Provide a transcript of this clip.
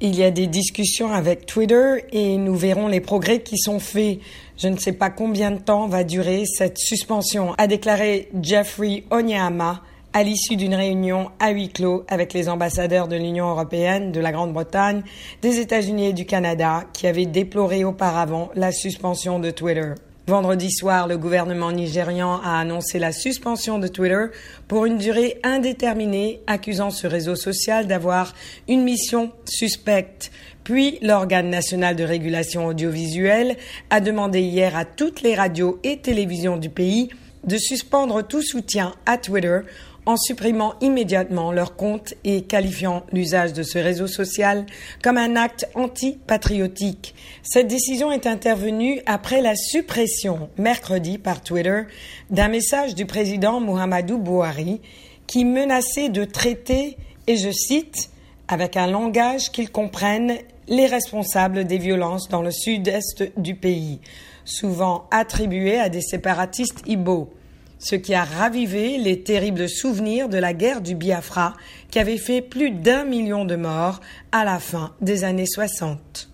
Il y a des discussions avec Twitter et nous verrons les progrès qui sont faits. Je ne sais pas combien de temps va durer cette suspension, a déclaré Jeffrey Onyama à l'issue d'une réunion à huis clos avec les ambassadeurs de l'Union européenne, de la Grande-Bretagne, des États-Unis et du Canada qui avaient déploré auparavant la suspension de Twitter. Vendredi soir, le gouvernement nigérian a annoncé la suspension de Twitter pour une durée indéterminée, accusant ce réseau social d'avoir une mission suspecte. Puis, l'organe national de régulation audiovisuelle a demandé hier à toutes les radios et télévisions du pays de suspendre tout soutien à Twitter en supprimant immédiatement leur compte et qualifiant l'usage de ce réseau social comme un acte anti-patriotique. Cette décision est intervenue après la suppression mercredi par Twitter d'un message du président Muhammadu Buhari qui menaçait de traiter, et je cite, avec un langage qu'ils comprennent, les responsables des violences dans le sud-est du pays, souvent attribués à des séparatistes Ibo ce qui a ravivé les terribles souvenirs de la guerre du Biafra qui avait fait plus d'un million de morts à la fin des années 60.